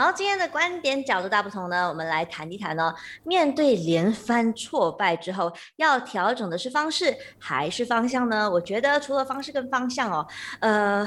好，今天的观点角度大不同呢，我们来谈一谈呢。面对连番挫败之后，要调整的是方式还是方向呢？我觉得除了方式跟方向哦，呃。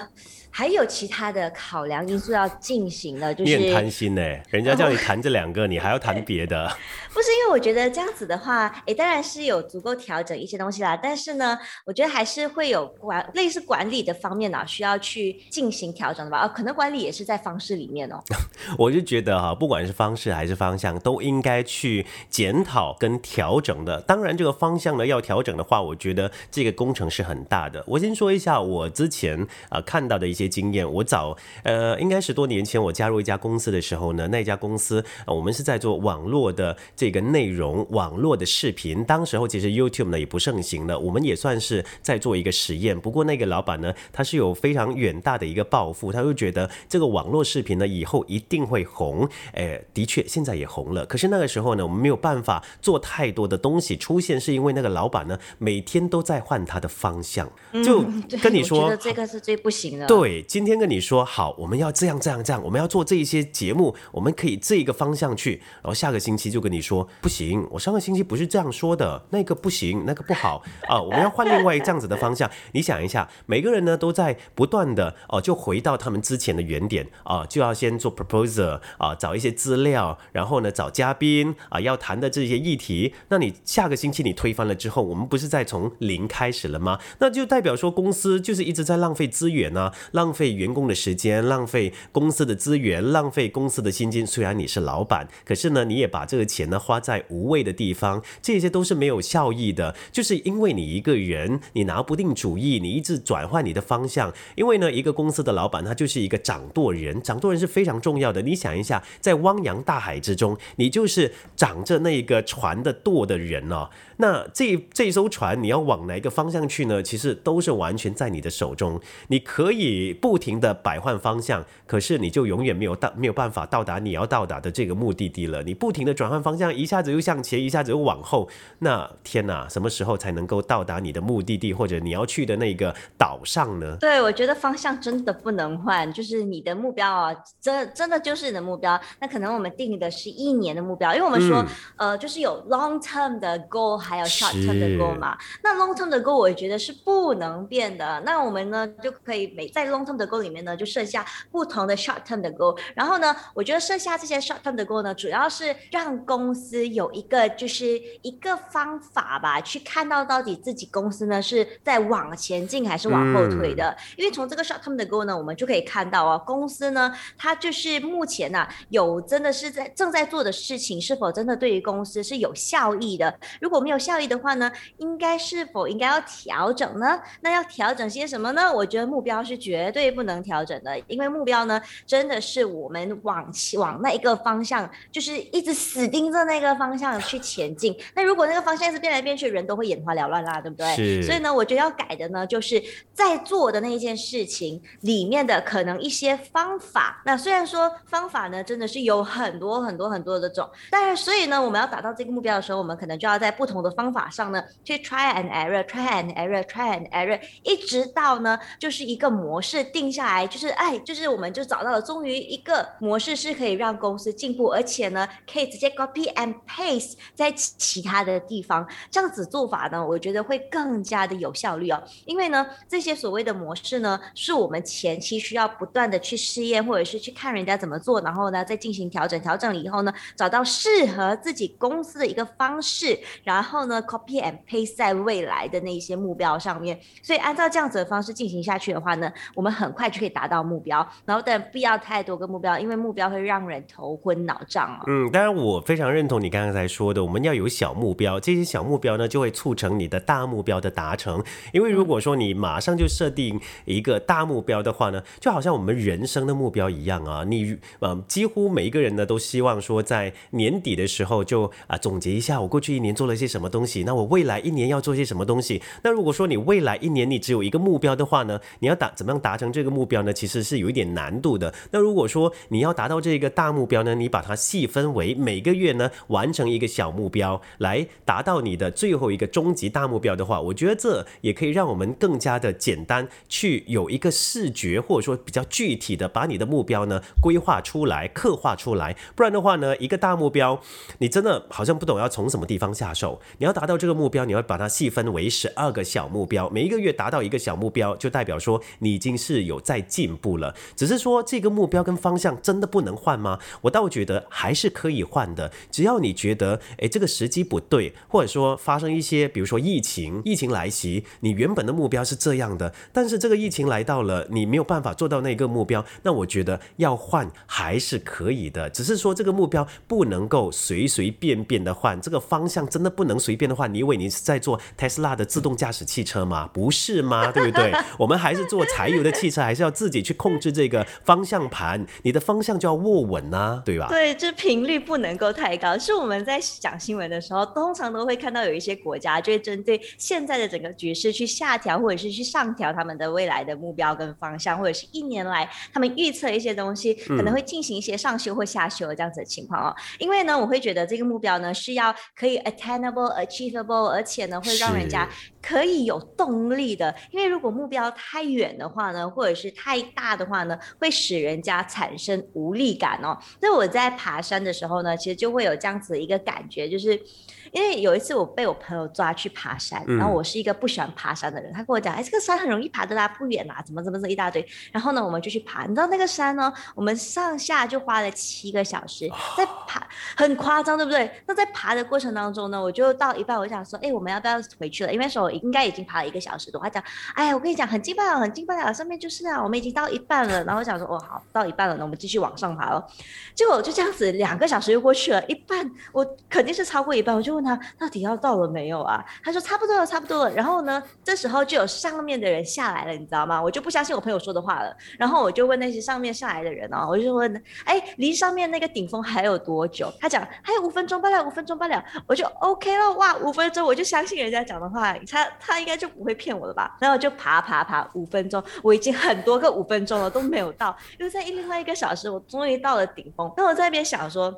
还有其他的考量因素要进行的，就是你很贪心呢，人家叫你谈这两个，你还要谈别的。不是因为我觉得这样子的话，哎，当然是有足够调整一些东西啦。但是呢，我觉得还是会有管类似管理的方面呢，需要去进行调整的吧。哦，可能管理也是在方式里面哦。我就觉得哈，不管是方式还是方向，都应该去检讨跟调整的。当然，这个方向呢要调整的话，我觉得这个工程是很大的。我先说一下我之前啊看到的一些。经验，我早呃，应该是多年前我加入一家公司的时候呢，那家公司我们是在做网络的这个内容，网络的视频。当时候其实 YouTube 呢也不盛行的，我们也算是在做一个实验。不过那个老板呢，他是有非常远大的一个抱负，他就觉得这个网络视频呢以后一定红。哎，的确现在也红了。可是那个时候呢，我们没有办法做太多的东西出现，是因为那个老板呢每天都在换他的方向，就 跟你说这个是最不行的。对。今天跟你说好，我们要这样这样这样，我们要做这一些节目，我们可以这一个方向去。然后下个星期就跟你说不行，我上个星期不是这样说的，那个不行，那个不好啊，我们要换另外这样子的方向。你想一下，每个人呢都在不断的哦，就回到他们之前的原点啊，就要先做 proposal 者啊，找一些资料，然后呢找嘉宾啊，要谈的这些议题。那你下个星期你推翻了之后，我们不是在从零开始了吗？那就代表说公司就是一直在浪费资源啊，浪。费员工的时间，浪费公司的资源，浪费公司的薪金。虽然你是老板，可是呢，你也把这个钱呢花在无谓的地方，这些都是没有效益的。就是因为你一个人，你拿不定主意，你一直转换你的方向。因为呢，一个公司的老板他就是一个掌舵人，掌舵人是非常重要的。你想一下，在汪洋大海之中，你就是掌着那一个船的舵的人哦。那这这艘船你要往哪个方向去呢？其实都是完全在你的手中，你可以不停的摆换方向，可是你就永远没有到没有办法到达你要到达的这个目的地了。你不停的转换方向，一下子又向前，一下子又往后，那天哪，什么时候才能够到达你的目的地或者你要去的那个岛上呢？对，我觉得方向真的不能换，就是你的目标啊，真真的就是你的目标。那可能我们定的是一年的目标，因为我们说，呃，就是有 long term 的 goal。还有 short term 的 goal 嘛，那 long term 的 goal 我觉得是不能变的。那我们呢就可以每在 long term 的 goal 里面呢，就设下不同的 short term 的 goal。然后呢，我觉得设下这些 short term 的 goal 呢，主要是让公司有一个就是一个方法吧，去看到到底自己公司呢是在往前进还是往后退的。因为从这个 short term 的 goal 呢，我们就可以看到啊，公司呢它就是目前呢有真的是在正在做的事情是否真的对于公司是有效益的。如果没有有效益的话呢，应该是否应该要调整呢？那要调整些什么呢？我觉得目标是绝对不能调整的，因为目标呢，真的是我们往往那一个方向，就是一直死盯着那个方向去前进。那如果那个方向是变来变去，人都会眼花缭乱啦，对不对？所以呢，我觉得要改的呢，就是在做的那一件事情里面的可能一些方法。那虽然说方法呢，真的是有很多很多很多的种，但是所以呢，我们要达到这个目标的时候，我们可能就要在不同的方法上呢，去 try and error，try and error，try and error，一直到呢，就是一个模式定下来，就是哎，就是我们就找到了，终于一个模式是可以让公司进步，而且呢，可以直接 copy and paste 在其他的地方，这样子做法呢，我觉得会更加的有效率哦。因为呢，这些所谓的模式呢，是我们前期需要不断的去试验，或者是去看人家怎么做，然后呢，再进行调整，调整了以后呢，找到适合自己公司的一个方式，然后。呢，copy and paste 在未来的那些目标上面，所以按照这样子的方式进行下去的话呢，我们很快就可以达到目标。然后但不要太多个目标，因为目标会让人头昏脑胀哦。嗯，当然我非常认同你刚刚才说的，我们要有小目标，这些小目标呢就会促成你的大目标的达成。因为如果说你马上就设定一个大目标的话呢，就好像我们人生的目标一样啊，你嗯，几乎每一个人呢都希望说在年底的时候就啊总结一下我过去一年做了些什么东西，那我未来一年要做些什么东西。那如果说你未来一年你只有一个目标的话呢，你要达怎么样达成这个目标呢？其实是有一点难度的。那如果说你要达到这个大目标呢，你把它细分为每个月呢完成一个小目标，来达到你的最后一个终极大目标的话，我觉得这也可以让我们更加的简单去有一个视觉或者说比较具体的把你的目标呢规划出来、刻画出来。不然的话呢，一个大目标你真的好像不懂要从什么地方下手。你要达到这个目标，你要把它细分为十二个小目标，每一个月达到一个小目标，就代表说你已经是有在进步了。只是说这个目标跟方向真的不能换吗？我倒觉得还是可以换的，只要你觉得诶这个时机不对，或者说发生一些比如说疫情，疫情来袭，你原本的目标是这样的，但是这个疫情来到了，你没有办法做到那个目标，那我觉得要换还是可以的，只是说这个目标不能够随随便便的换，这个方向真的不能随便的换。你以为你是在做 Tesla 的自动驾驶汽车吗？不是吗？对不对？我们还是做柴油的汽车，还是要自己去控制这个方向盘，你的方向就要握稳呐、对吧？对，这频率不能够太高。是我们在讲新闻的时候，通常都会看到有一些国家就会针对现在的整个局势去下调或者是去上调他们的未来的目标跟方向，或者是一年来他们预测一些东西，可能会进行一些上修或下修的这样子的情况哦。因为呢，我会觉得这个目标呢是要可以 attainable、achievable，而且呢会让人家可以有动力的。因为如果目标太远的话呢，或者是太大的话呢，会使人家产生无力感哦。那我在爬山的时候呢，其实就会有这样子的一个感觉，就是因为有一次我被我朋友抓去爬山，然后我是一个不喜欢爬山的人，他跟我讲，哎，这个山很容易爬的啦，不远啦，怎么怎么怎么一大堆。然后呢，我们就去爬，你知道那个山呢，我们上下就花了七个小时在爬，很夸张，对不对？那在爬的过程当中呢，我就到一半，我想说，哎，我们要不要回去了？因为那时候应该已经爬了一个小时多。他讲，哎呀，我跟你讲，很劲爆了，很劲爆了，上面就是啊，我们已经到一半了。然后我想说，哦，好，到一半了，那我们继续往上爬哦。结果就这样子，两个小时又过去了，一半我肯定是超过一半。我就问他，到底要到了没有啊？他说差不多了，差不多了。然后呢，这时候就有上面的人下来了，你知道吗？我就不相信我朋友说的话了。然后我就问那些上面下来的人哦，我就问，哎，离上面那个顶峰还有多久？他讲还有五分钟罢了，五分钟罢了。我就 OK 了，哇，五分钟我就相信人家讲的话，他他应该就不会骗我了吧？然后就爬爬爬五分钟，我已经很多个五分钟了都没有到，又在另外一个小时，我终于到了顶峰。那我在那边想说。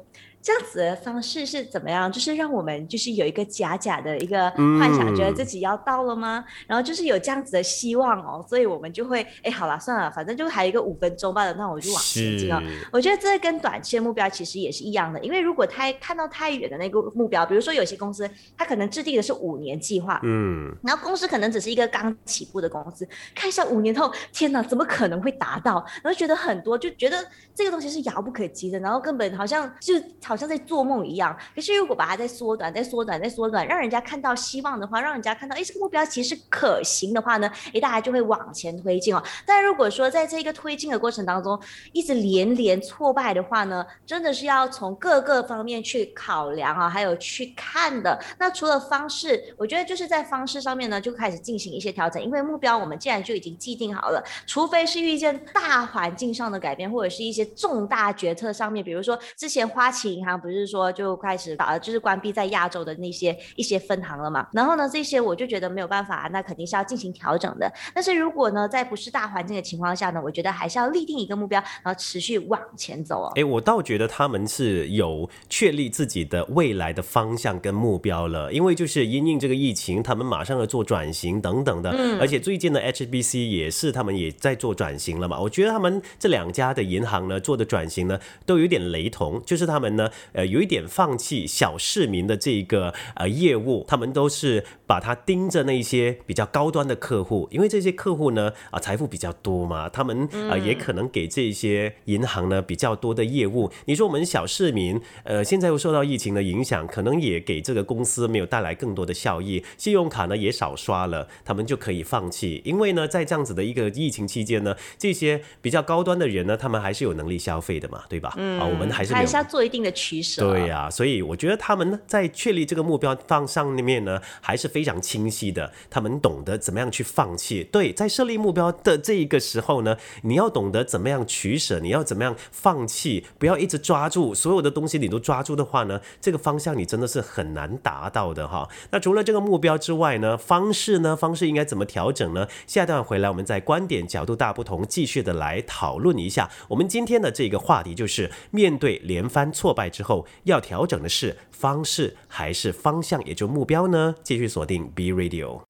这样子的方式是怎么样？就是让我们就是有一个假假的一个幻想，觉得自己要到了吗？然后就是有这样子的希望哦，所以我们就会哎，好了，算了，反正就还有一个五分钟罢了，那我就往前进哦。我觉得这跟短期的目标其实也是一样的，因为如果太看到太远的那个目标，比如说有些公司它可能制定的是五年计划，嗯，然后公司可能只是一个刚起步的公司，看一下五年后，天哪，怎么可能会达到？然后觉得很多，就觉得这个东西是遥不可及的，然后根本好像就好。好像在做梦一样，可是如果把它再缩短、再缩短、再缩短，让人家看到希望的话，让人家看到，哎，这个目标其实可行的话呢，哎，大家就会往前推进哦。但如果说在这个推进的过程当中，一直连连挫败的话呢，真的是要从各个方面去考量啊，还有去看的。那除了方式，我觉得就是在方式上面呢，就开始进行一些调整，因为目标我们既然就已经既定好了，除非是遇见大环境上的改变，或者是一些重大决策上面，比如说之前花旗。行不是说就开始打，就是关闭在亚洲的那些一些分行了嘛？然后呢，这些我就觉得没有办法，那肯定是要进行调整的。但是如果呢，在不是大环境的情况下呢，我觉得还是要立定一个目标，然后持续往前走哦。哎，我倒觉得他们是有确立自己的未来的方向跟目标了，因为就是因应这个疫情，他们马上要做转型等等的。嗯。而且最近的 HBC 也是他们也在做转型了嘛？我觉得他们这两家的银行呢做的转型呢都有点雷同，就是他们呢。呃，有一点放弃小市民的这个呃业务，他们都是把它盯着那些比较高端的客户，因为这些客户呢啊财富比较多嘛，他们啊也可能给这些银行呢比较多的业务。你说我们小市民，呃，现在又受到疫情的影响，可能也给这个公司没有带来更多的效益，信用卡呢也少刷了，他们就可以放弃。因为呢，在这样子的一个疫情期间呢，这些比较高端的人呢，他们还是有能力消费的嘛，对吧？嗯，啊，我们还是还是要做一定的。取舍。对呀、所以我觉得他们呢，在确立这个目标方上面呢，还是非常清晰的。他们懂得怎么样去放弃。对，在设立目标的这一个时候呢，你要懂得怎么样取舍，你要怎么样放弃，不要一直抓住所有的东西，你都抓住的话呢，这个方向你真的是很难达到的哈。那除了这个目标之外呢，方式呢，方式应该怎么调整呢？下一段回来，我们在观点角度大不同，继续的来讨论一下。我们今天的这个话题就是，面对连番挫败之后，要调整的是方式还是方向，也就目标呢？继续锁定 B Radio。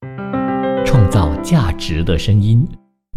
创造价值的声音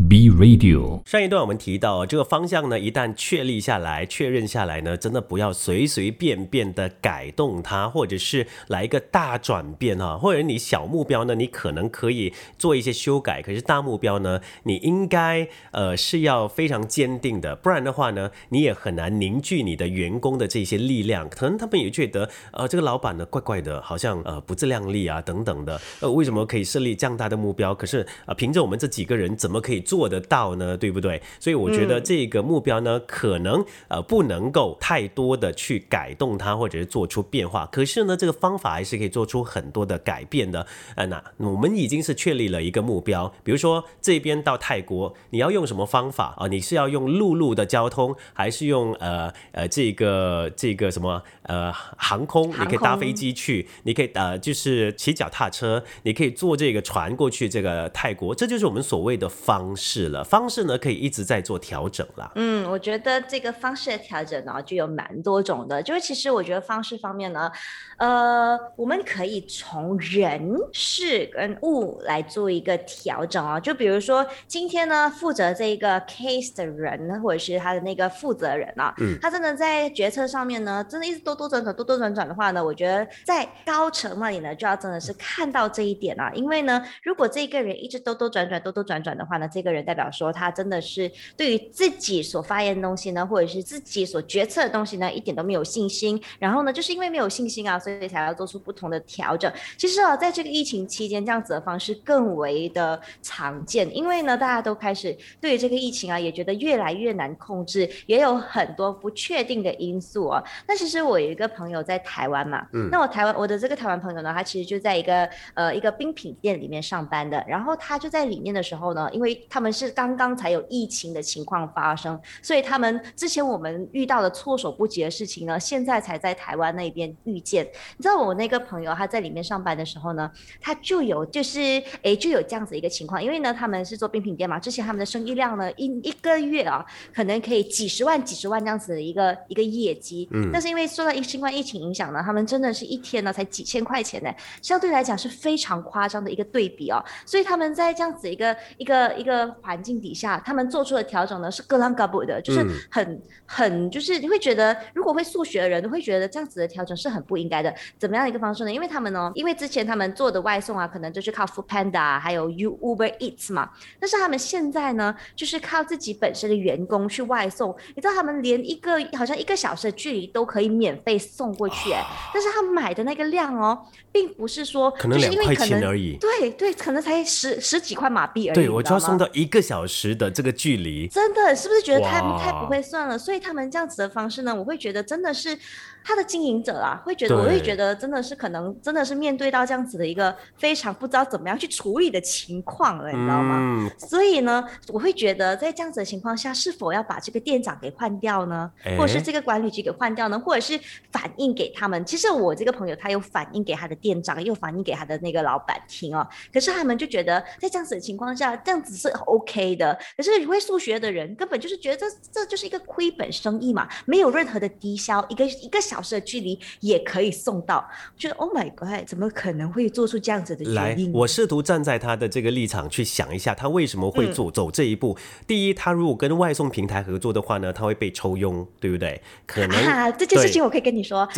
，B Radio。上一段我们提到，这个方向呢，一旦确立下来、确认下来呢，真的不要随随便便的改动它，或者是来一个大转变哈，或者你小目标呢，你可能可以做一些修改，可是大目标呢，你应该呃是要非常坚定的，不然的话呢，你也很难凝聚你的员工的这些力量，可能他们也觉得呃这个老板呢怪怪的，好像呃不自量力啊等等的，呃为什么可以设立这样大的目标？可是呃凭着我们这几个人怎么可以做得到呢？对不对？所以我觉得这个目标呢，可能呃不能够太多的去改动它，或者是做出变化。可是呢，这个方法还是可以做出很多的改变的。呃，那我们已经是确立了一个目标，比如说这边到泰国，你要用什么方法啊、你是要用陆路的交通，还是用呃呃这个这个什么呃航空？你可以搭飞机去，你可以呃就是骑脚踏车，你可以坐这个船过去这个泰国，这就是我们所谓的方式了。方式呢可以一直在做调整啦。嗯，我觉得这个方式的调整呢，就有蛮多种的。就是其实我觉得方式方面呢，呃，我们可以从人事跟物来做一个调整哦。就比如说今天呢，负责这个 case 的人，或者是他的那个负责人啊，嗯他真的在决策上面呢，真的一直兜兜转转、兜兜转转的话呢，我觉得在高层那里呢，就要真的是看到这一点啊。因为呢，如果这个人一直兜兜转转、兜兜转转的话呢，这个人代表说他真的是对于自己所发言的东西呢，或者是自己所决策的东西呢，一点都没有信心。然后呢，就是因为没有信心啊，所以才要做出不同的调整。其实啊，在这个疫情期间，这样子的方式更为的常见，因为呢，大家都开始对于这个疫情啊，也觉得越来越难控制，也有很多不确定的因素啊。那其实我有一个朋友在台湾嘛，嗯那我台湾我的这个台湾朋友呢，他其实就在一个呃一个冰品店里面上班的，然后他就在里面的时候呢，因为他们是刚刚才有疫情的情况发生，所以他们之前我们遇到的措手不及的事情呢，现在才在台湾那边遇见。你知道我那个朋友他在里面上班的时候呢，他就有就是诶就有这样子一个情况，因为呢他们是做冰品店嘛，之前他们的生意量呢一一个月啊可能可以几十万几十万这样子的一个一个业绩，嗯。但是因为受到疫新冠疫情影响呢，他们真的是一天呢才几千块钱呢，相对来讲是非常夸张的一个对比哦，所以他们在这样子一个一个一个环境底下，他们做出的调整呢是格朗嘎布的，就是嗯很、很就是你会觉得，如果会数学的人都会觉得这样子的调整是很不应该的。怎么样的一个方式呢？因为他们呢，因为之前他们做的外送啊，可能就是靠 Food Panda 啊还有 U Uber Eats 嘛，但是他们现在呢，就是靠自己本身的员工去外送。你知道他们连一个好像一个小时的距离都可以免费送过去、哎、但是他买的那个量哦，并不是说可能就是两块因为可能钱而已。对对，可能才十十几块马币而已。对，我就要送到一个小时的这个距离。真的是不是觉得太太不会算了？所以他们这样子的方式呢，我会觉得真的是他的经营者啊，会觉得我会觉得真的是可能真的是面对到这样子的一个非常不知道怎么样去处理的情况了，你知道吗？嗯，所以呢，我会觉得在这样子的情况下，是否要把这个店长给换掉呢？或者是这个管理局给换掉呢？或者是反映给他们？其实我这个朋友他有反映给他的店长，又反映给他的那个老板听哦。可是他们就觉得在这样子的情况下，这样子是 OK 的。可是会数学的人根本就是觉得这这就是一个亏本生意嘛，没有任何的低消，一个一个小时的距离也可以送到。我觉得 Oh my God，怎么可能会做出这样子的决来定？，我试图站在他的这个立场去想一下，他为什么嗯会走、走这一步。第一，他如果跟外送平台合作的话呢，他会被抽佣，对不对？可能、啊，这件事情我可以跟你说。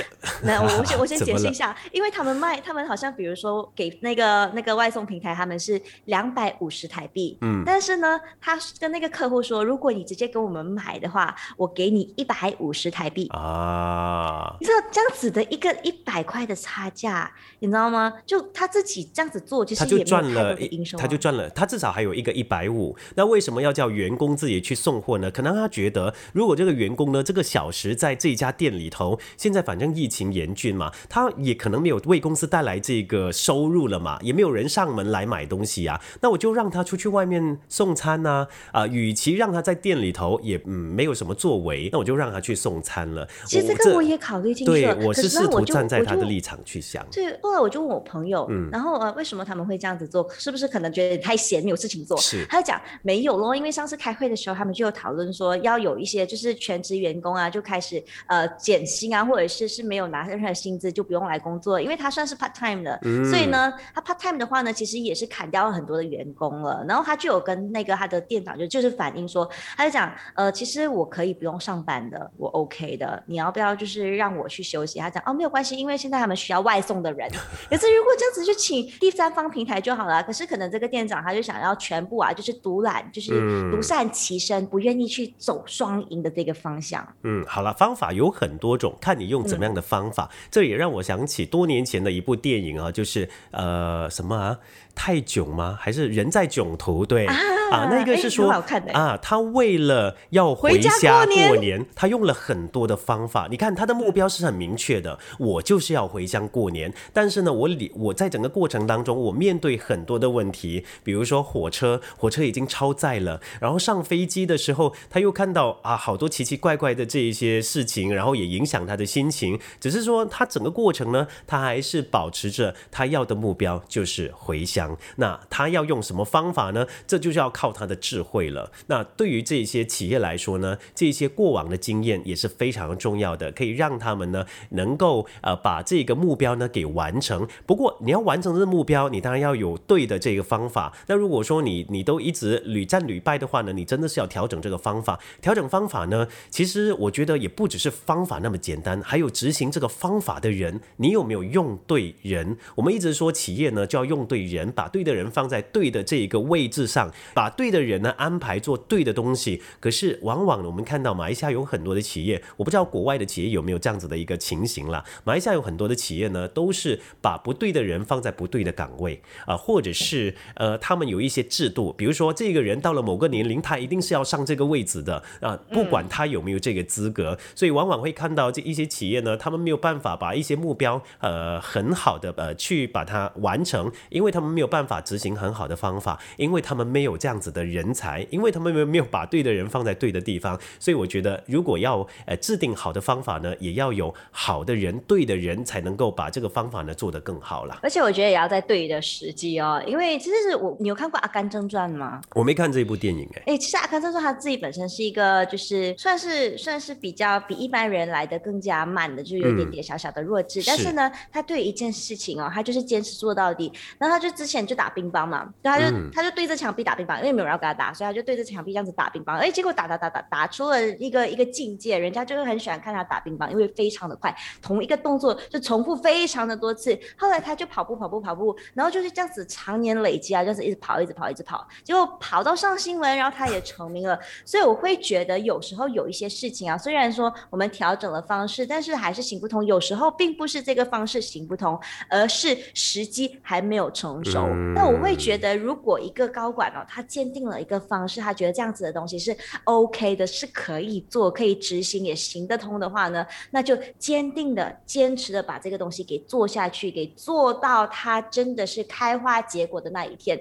那我 我先我先解释一下，因为他们卖，他们好像比如说给那个那个外送平台，他们是两百五十台币，嗯但是呢，他跟那个客户说，如果你直接跟我们买的话，我给你一百五十台币。啊，你知道这样子的一个一百块的差价，你知道吗？就他自己这样子做，其实他就赚了他就赚了，他至少还有一个一百五。那为什么要叫员工自己去送货呢？可能他觉得，如果这个员工呢，这个小时在这家店里头，现在反正疫情严峻嘛，他也可能没有为公司带来这个收入了嘛，也没有人上门来买东西啊，那我就让他出去外面送餐呐、啊，与其让他在店里头也嗯没有什么作为，那我就让他去送餐了。其实这个我也考虑进去了，对我是试图站在他的立场去想。对，后来我就问我朋友，嗯然后呃，为什么他们会这样子做？是不是可能觉得太闲，没有事情做？是他就讲没有咯，因为上次开会的时候，他们就有讨论说，要有一些就是全职员工啊，就开始呃减薪啊，或者是是没有拿任何薪资就不用来工作，因为他算是 part time 的，所以呢，他 part time 的话呢，其实也是砍掉了很多的员工了。然后他就有跟那个他的店长就就是反映说，他就讲呃，其实我可以不用上班的，我 OK 的，你要不要就是让我去休息？他讲哦没有关系，因为现在他们需要外送的人，可是如果这样子就请第三方平台就好了。可是可能这个店长他就想要全部啊，就是独揽，就是嗯独善其身，不愿意去走双赢的这个方向。嗯，好了，方法有很多种，看你用怎么样的方法。这也让我想起多年前的一部电影啊，就是呃什么啊，泰囧吗？还是人在囧途？对啊那个哎是说啊，他为了要回回家家过年过年，他用了很多的方法。你看他的目标是很明确的，我就是要回乡过年。但是呢，我里我在整个过程当中，我面对很多的问题，比如说火车，火车已经超载了，然后上飞机的时候，他又看到啊好多奇奇怪怪的这一些事情，然后也影响他的心情。只是说他整个过程呢，他还是保持着他要的目标，就是回乡。那他要用什么方法呢？这就是要靠他的智慧了。那对于这些企业来说呢，这些过往的经验也是非常重要的，可以让他们呢能够呃把这个目标呢给完成。不过你要完成这个目标，你当然要有对的这个方法。那如果说你你都一直屡战屡败的话呢，你真的是要调整这个方法。调整方法呢，其实我觉得也不只是方法那么简单，还有执行这个方法的人，你有没有用对人？我们一直说企业呢就要用对人，把对的人放在对的这一个位置上，把对的人呢安排做对的东西。可是往往呢我们看到马来西亚有很多的企业，我不知道国外的企业有没有这样子的一个情形了。马来西亚有很多的企业呢，都是把不对的人放在不对的岗位啊、或者是呃，他们有一些制度，比如说这个人到了某个年龄，他一定是要上这个位置的啊、不管他有没有这个资格，所以往往会看到这一些企业呢，他们没有办法把一些目标呃很好的呃去把它完成，因为他们没有办法执行很好的方法，因为他们没有这样子的人才，因为他们没有没有把对的人放在对的地方，所以我觉得如果要呃制定好的方法呢，也要有好的人、对的人，才能够把这个方法呢做得更好啦。而且我觉得也要在对的时机哦，因为其实是我，你有看过《阿甘正传》吗？我没看这部电影哎、哎、其实阿甘正传他自己本身是一个，就是算是算是比较比一般人来的更加慢的，就是有一点点小小的弱智。但是是呢，他对一件事情哦，他就是坚持做到底。然后他就之前就打乒乓嘛，对，他就、他就对着墙壁打乒乓，因为没有人要跟他打，所以他就对着墙壁这样子打乒乓。哎，结果打打打打打出了一个一个境界，人家就是很喜欢看他打乒乓，因为非常的快，同一个动作就重复非常的多次。后来他就跑步跑步跑步，然后就是这样子常年累积啊，就是一直跑一直跑一直跑，结果跑到上新闻，然后他也成名了。所以我会觉得有时候有一些事情啊，虽然说我们调整了方式，但是还是行不通。有时候并不是这个方式行不通，而是时机还没有成熟。那我会觉得，如果一个高管哦，他坚定了一个方式，他觉得这样子的东西是 OK 的，是可以做、可以执行、也行得通的话呢，那就坚定的、坚持的把这个东西给做下去，给做到它真的是开花结果的那一天。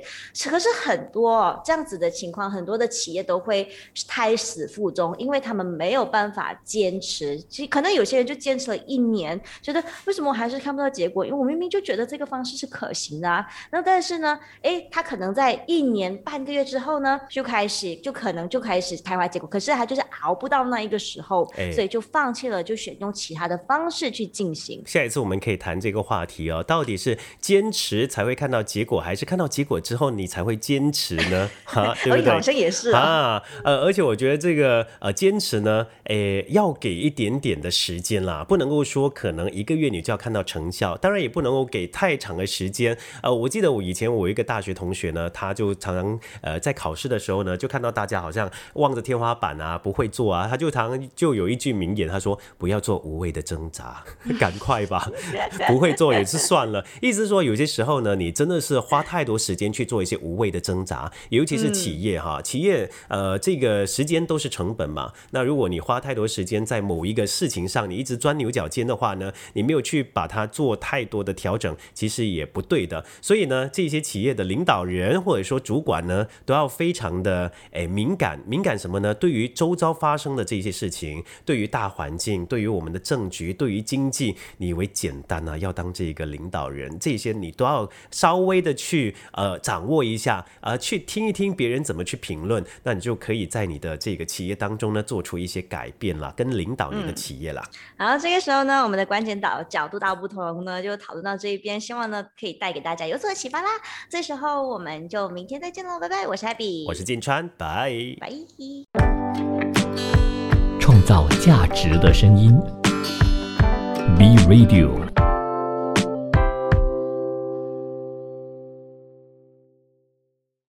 可是很多、哦、这样子的情况，很多的企业都会胎死腹中，因为他们没有办法坚持。其实可能有些人就坚持了一年，觉得为什么我还是看不到结果？因为我明明就觉得这个方式是可行的啊。那但是呢，诶，他可能在一年半个月之后呢，就开始就可能就开始开花结果，可是他就是熬不到那一个时候，哎所以就放弃了，就选用其他的方式去进行。下一次我们可以谈这个话题哦，到底是坚持才会看到结果，还是看到结果之后你才会坚持呢？哈，对不对？哎 好像也是啊。啊，呃，而且我觉得这个呃坚持呢，诶，要给一点点的时间啦，不能够说可能一个月你就要看到成效，当然也不能够给太长的时间。呃，我记得我以前我一个大学同学呢，他就常常常呃在考试的时候呢，就看到大家好像望着天花板啊，不会做啊，他就常就有一句名言，他说不要做无谓的挣扎，赶快吧，不会做也是算了。意思是说，有些时候呢，你真的是花太多时间去做一些无谓的挣扎，尤其是企业哈，企业呃这个时间都是成本嘛。那如果你花太多时间在某一个事情上，你一直钻牛角尖的话呢，你没有去把它做太多的调整，其实也不对的。所以呢，这些企业的领导人或者说主管呢，都要非常的诶敏感，敏感什么呢？对于周遭发生的这些事情，对于大环境，对于我们的政局，对于经济，你以为简单啊？要当这个领导人，这些你都要稍微的去呃掌握一下，呃，去听一听别人怎么去评论，那你就可以在你的这个企业当中呢，做出一些改变了，跟领导你的企业了。然后这个时候呢，我们的关键导角度大不同呢，就讨论到这一边，希望呢可以带给大家有所启发啦。这时候我们就明天再见喽，拜拜！我是 Abby，我是金川，拜拜。创造价值的声音，B Radio。